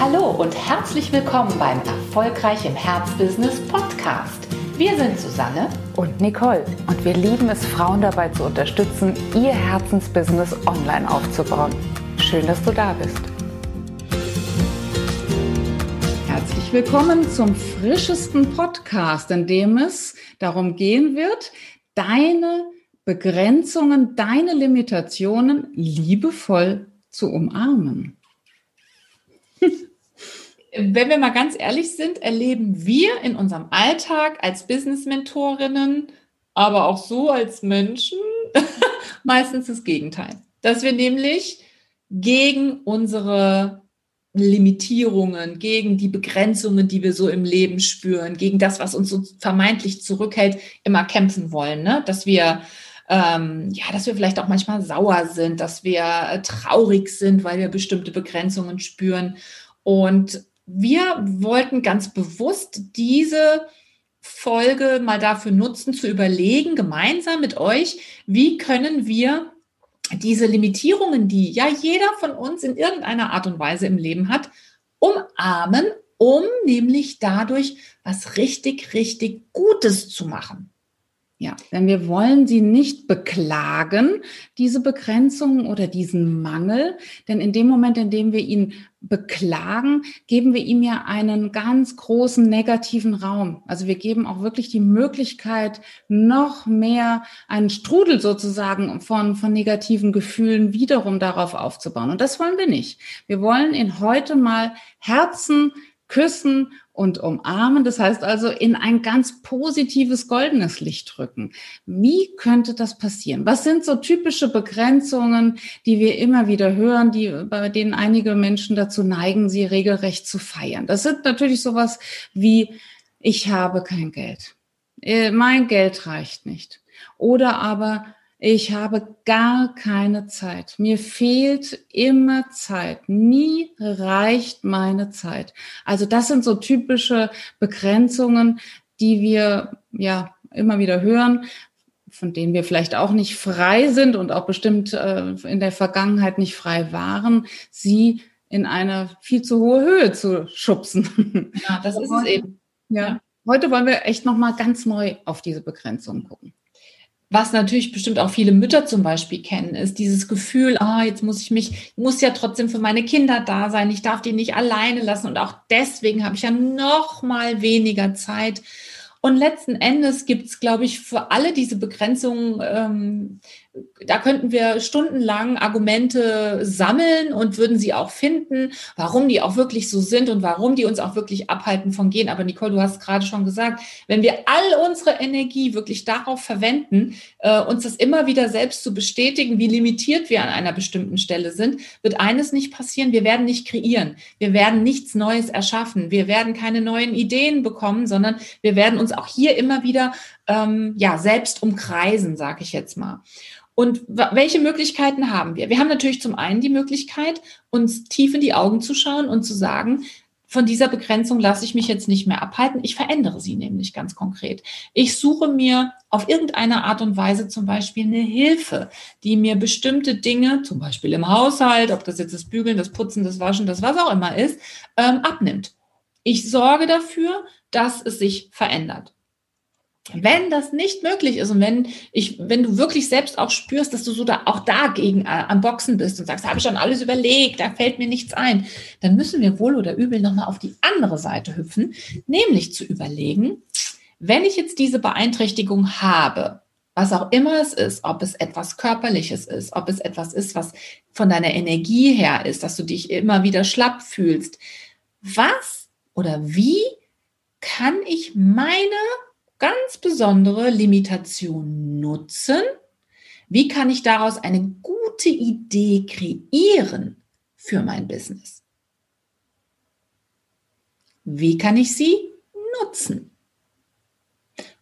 Hallo und herzlich willkommen beim Erfolgreich im Herzbusiness Podcast. Wir sind Susanne und Nicole und wir lieben es, Frauen dabei zu unterstützen, ihr Herzensbusiness online aufzubauen. Schön, dass du da bist. Herzlich willkommen zum frischesten Podcast, in dem es darum gehen wird, deine Begrenzungen, deine Limitationen liebevoll zu umarmen wenn wir mal ganz ehrlich sind, erleben wir in unserem Alltag als Business-Mentorinnen, aber auch so als Menschen meistens das Gegenteil. Dass wir nämlich gegen unsere Limitierungen, gegen die Begrenzungen, die wir so im Leben spüren, gegen das, was uns so vermeintlich zurückhält, immer kämpfen wollen. Ne? Dass wir ähm, ja, dass wir vielleicht auch manchmal sauer sind, dass wir äh, traurig sind, weil wir bestimmte Begrenzungen spüren. Und wir wollten ganz bewusst diese Folge mal dafür nutzen, zu überlegen, gemeinsam mit euch, wie können wir diese Limitierungen, die ja jeder von uns in irgendeiner Art und Weise im Leben hat, umarmen, um nämlich dadurch was richtig, richtig Gutes zu machen. Ja, denn wir wollen sie nicht beklagen, diese Begrenzungen oder diesen Mangel. Denn in dem Moment, in dem wir ihn beklagen, geben wir ihm ja einen ganz großen negativen Raum. Also wir geben auch wirklich die Möglichkeit, noch mehr einen Strudel sozusagen von, von negativen Gefühlen wiederum darauf aufzubauen. Und das wollen wir nicht. Wir wollen ihn heute mal Herzen küssen und umarmen. Das heißt also in ein ganz positives goldenes Licht drücken. Wie könnte das passieren? Was sind so typische Begrenzungen, die wir immer wieder hören, die, bei denen einige Menschen dazu neigen, sie regelrecht zu feiern? Das sind natürlich sowas wie, ich habe kein Geld. Äh, mein Geld reicht nicht. Oder aber, ich habe gar keine Zeit. Mir fehlt immer Zeit. Nie reicht meine Zeit. Also das sind so typische Begrenzungen, die wir ja immer wieder hören, von denen wir vielleicht auch nicht frei sind und auch bestimmt äh, in der Vergangenheit nicht frei waren, sie in eine viel zu hohe Höhe zu schubsen. Ja, das ist es eben. Ja. Heute wollen wir echt nochmal ganz neu auf diese Begrenzungen gucken was natürlich bestimmt auch viele Mütter zum Beispiel kennen, ist dieses Gefühl, ah, jetzt muss ich mich, ich muss ja trotzdem für meine Kinder da sein, ich darf die nicht alleine lassen und auch deswegen habe ich ja noch mal weniger Zeit. Und letzten Endes gibt es, glaube ich, für alle diese Begrenzungen ähm, da könnten wir stundenlang Argumente sammeln und würden sie auch finden, warum die auch wirklich so sind und warum die uns auch wirklich abhalten von gehen. Aber Nicole, du hast gerade schon gesagt, wenn wir all unsere Energie wirklich darauf verwenden, äh, uns das immer wieder selbst zu bestätigen, wie limitiert wir an einer bestimmten Stelle sind, wird eines nicht passieren. Wir werden nicht kreieren. Wir werden nichts Neues erschaffen. Wir werden keine neuen Ideen bekommen, sondern wir werden uns auch hier immer wieder ähm, ja, selbst umkreisen, sage ich jetzt mal. Und welche Möglichkeiten haben wir? Wir haben natürlich zum einen die Möglichkeit, uns tief in die Augen zu schauen und zu sagen, von dieser Begrenzung lasse ich mich jetzt nicht mehr abhalten. Ich verändere sie nämlich ganz konkret. Ich suche mir auf irgendeine Art und Weise zum Beispiel eine Hilfe, die mir bestimmte Dinge, zum Beispiel im Haushalt, ob das jetzt das Bügeln, das Putzen, das Waschen, das was auch immer ist, ähm, abnimmt. Ich sorge dafür, dass es sich verändert. Wenn das nicht möglich ist und wenn ich, wenn du wirklich selbst auch spürst, dass du so da auch dagegen äh, am Boxen bist und sagst, habe ich schon alles überlegt, da fällt mir nichts ein, dann müssen wir wohl oder übel nochmal auf die andere Seite hüpfen, nämlich zu überlegen, wenn ich jetzt diese Beeinträchtigung habe, was auch immer es ist, ob es etwas Körperliches ist, ob es etwas ist, was von deiner Energie her ist, dass du dich immer wieder schlapp fühlst, was oder wie kann ich meine ganz besondere Limitation nutzen? Wie kann ich daraus eine gute Idee kreieren für mein Business? Wie kann ich sie nutzen?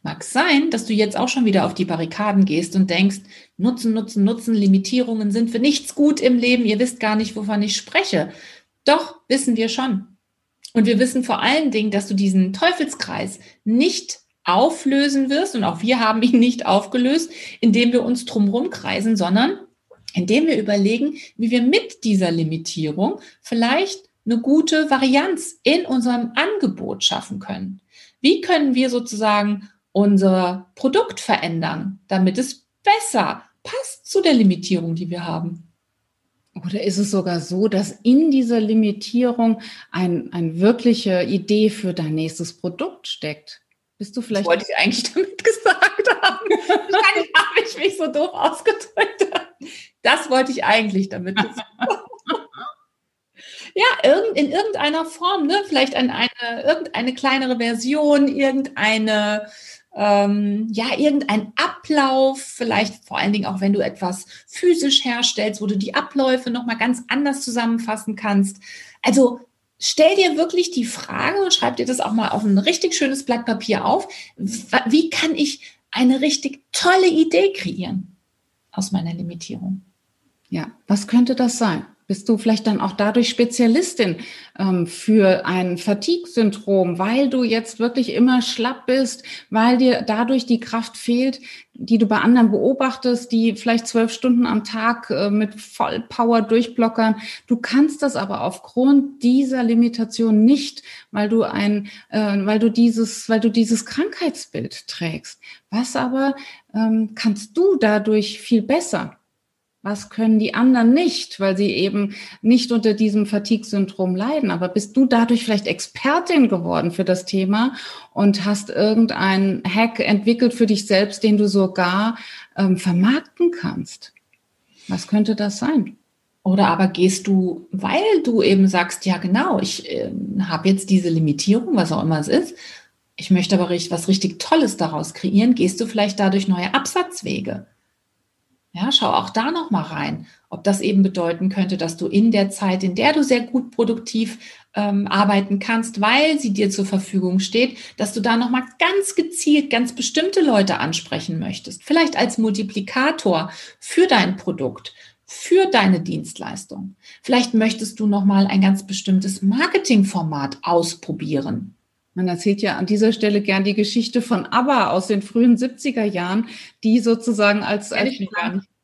Mag sein, dass du jetzt auch schon wieder auf die Barrikaden gehst und denkst, nutzen, nutzen, nutzen, Limitierungen sind für nichts gut im Leben, ihr wisst gar nicht, wovon ich spreche. Doch, wissen wir schon. Und wir wissen vor allen Dingen, dass du diesen Teufelskreis nicht auflösen wirst, und auch wir haben ihn nicht aufgelöst, indem wir uns drumherum kreisen, sondern indem wir überlegen, wie wir mit dieser Limitierung vielleicht eine gute Varianz in unserem Angebot schaffen können? Wie können wir sozusagen unser Produkt verändern, damit es besser passt zu der Limitierung, die wir haben? Oder ist es sogar so, dass in dieser Limitierung ein, eine wirkliche Idee für dein nächstes Produkt steckt? Bist du vielleicht. Das wollte ich eigentlich damit gesagt haben. Wahrscheinlich habe ich mich so doof ausgedrückt. Das wollte ich eigentlich damit gesagt. Ja, in irgendeiner Form, ne? Vielleicht eine, eine, irgendeine kleinere Version, irgendeine ähm, ja, irgendein Ablauf, vielleicht vor allen Dingen auch, wenn du etwas physisch herstellst, wo du die Abläufe nochmal ganz anders zusammenfassen kannst. Also stell dir wirklich die Frage und schreib dir das auch mal auf ein richtig schönes Blatt Papier auf. Wie kann ich eine richtig tolle Idee kreieren aus meiner Limitierung? Ja, was könnte das sein? Bist du vielleicht dann auch dadurch Spezialistin ähm, für ein Fatigue-Syndrom, weil du jetzt wirklich immer schlapp bist, weil dir dadurch die Kraft fehlt, die du bei anderen beobachtest, die vielleicht zwölf Stunden am Tag äh, mit Vollpower durchblockern. Du kannst das aber aufgrund dieser Limitation nicht, weil du ein, äh, weil du dieses, weil du dieses Krankheitsbild trägst. Was aber ähm, kannst du dadurch viel besser? Was können die anderen nicht, weil sie eben nicht unter diesem Fatigue-Syndrom leiden? Aber bist du dadurch vielleicht Expertin geworden für das Thema und hast irgendeinen Hack entwickelt für dich selbst, den du sogar ähm, vermarkten kannst? Was könnte das sein? Oder aber gehst du, weil du eben sagst, ja genau, ich äh, habe jetzt diese Limitierung, was auch immer es ist, ich möchte aber was richtig Tolles daraus kreieren, gehst du vielleicht dadurch neue Absatzwege? Ja, schau auch da noch mal rein, ob das eben bedeuten könnte, dass du in der Zeit, in der du sehr gut produktiv ähm, arbeiten kannst, weil sie dir zur Verfügung steht, dass du da noch mal ganz gezielt ganz bestimmte Leute ansprechen möchtest, vielleicht als Multiplikator für dein Produkt, für deine Dienstleistung. Vielleicht möchtest du noch mal ein ganz bestimmtes Marketingformat ausprobieren. Man erzählt ja an dieser Stelle gern die Geschichte von ABBA aus den frühen 70er Jahren, die sozusagen als, als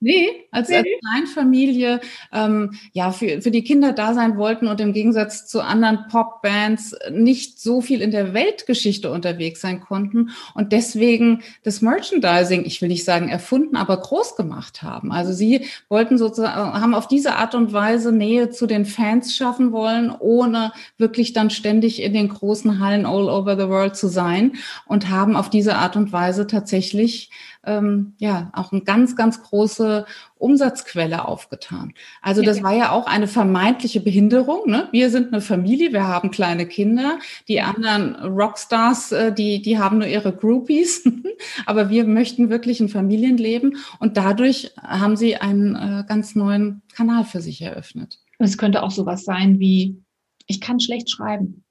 Nee, als, nee. als Kleinfamilie ähm, ja für, für die Kinder da sein wollten und im Gegensatz zu anderen Popbands nicht so viel in der Weltgeschichte unterwegs sein konnten und deswegen das Merchandising, ich will nicht sagen erfunden, aber groß gemacht haben. Also sie wollten sozusagen, haben auf diese Art und Weise Nähe zu den Fans schaffen wollen, ohne wirklich dann ständig in den großen Hallen all over the world zu sein und haben auf diese Art und Weise tatsächlich ähm, ja auch eine ganz, ganz große Umsatzquelle aufgetan. Also das war ja auch eine vermeintliche Behinderung. Ne? Wir sind eine Familie, wir haben kleine Kinder. Die anderen Rockstars, äh, die, die haben nur ihre Groupies. Aber wir möchten wirklich ein Familienleben und dadurch haben sie einen äh, ganz neuen Kanal für sich eröffnet. Es könnte auch sowas sein wie, ich kann schlecht schreiben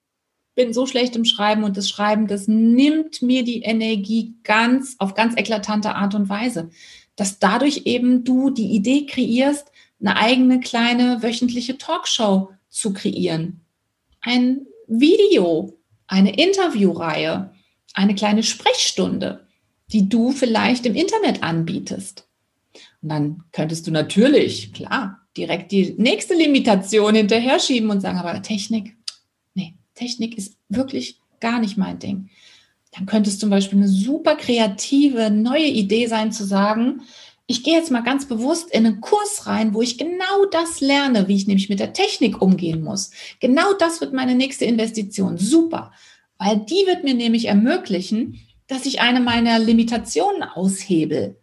bin so schlecht im Schreiben und das Schreiben, das nimmt mir die Energie ganz auf ganz eklatante Art und Weise, dass dadurch eben du die Idee kreierst, eine eigene kleine wöchentliche Talkshow zu kreieren. Ein Video, eine Interviewreihe, eine kleine Sprechstunde, die du vielleicht im Internet anbietest. Und dann könntest du natürlich, klar, direkt die nächste Limitation hinterher schieben und sagen, aber Technik, Technik ist wirklich gar nicht mein Ding. Dann könnte es zum Beispiel eine super kreative, neue Idee sein zu sagen, ich gehe jetzt mal ganz bewusst in einen Kurs rein, wo ich genau das lerne, wie ich nämlich mit der Technik umgehen muss. Genau das wird meine nächste Investition. Super. Weil die wird mir nämlich ermöglichen, dass ich eine meiner Limitationen aushebel.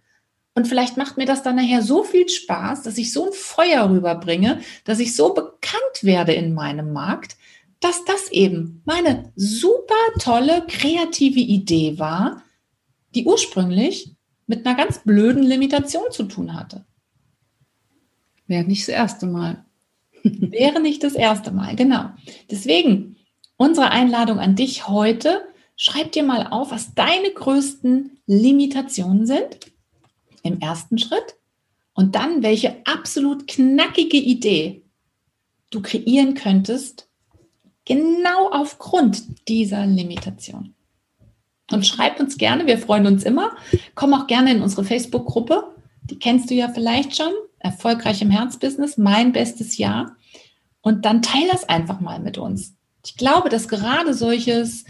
Und vielleicht macht mir das dann nachher so viel Spaß, dass ich so ein Feuer rüberbringe, dass ich so bekannt werde in meinem Markt, dass das eben meine super tolle kreative Idee war, die ursprünglich mit einer ganz blöden Limitation zu tun hatte. Wäre nicht das erste Mal. Wäre nicht das erste Mal, genau. Deswegen unsere Einladung an dich heute, schreib dir mal auf, was deine größten Limitationen sind im ersten Schritt und dann welche absolut knackige Idee du kreieren könntest, Genau aufgrund dieser Limitation. Und schreib uns gerne, wir freuen uns immer. Komm auch gerne in unsere Facebook-Gruppe. Die kennst du ja vielleicht schon. Erfolgreich im Herzbusiness, mein bestes Jahr. Und dann teil das einfach mal mit uns. Ich glaube, dass gerade solches,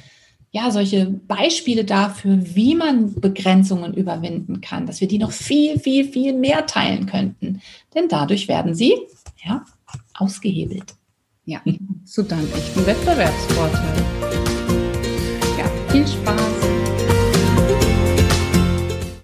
ja, solche Beispiele dafür, wie man Begrenzungen überwinden kann, dass wir die noch viel, viel, viel mehr teilen könnten. Denn dadurch werden sie, ja, ausgehebelt. Ja, zu deinem echten Wettbewerbsvorteil. Ja, viel Spaß.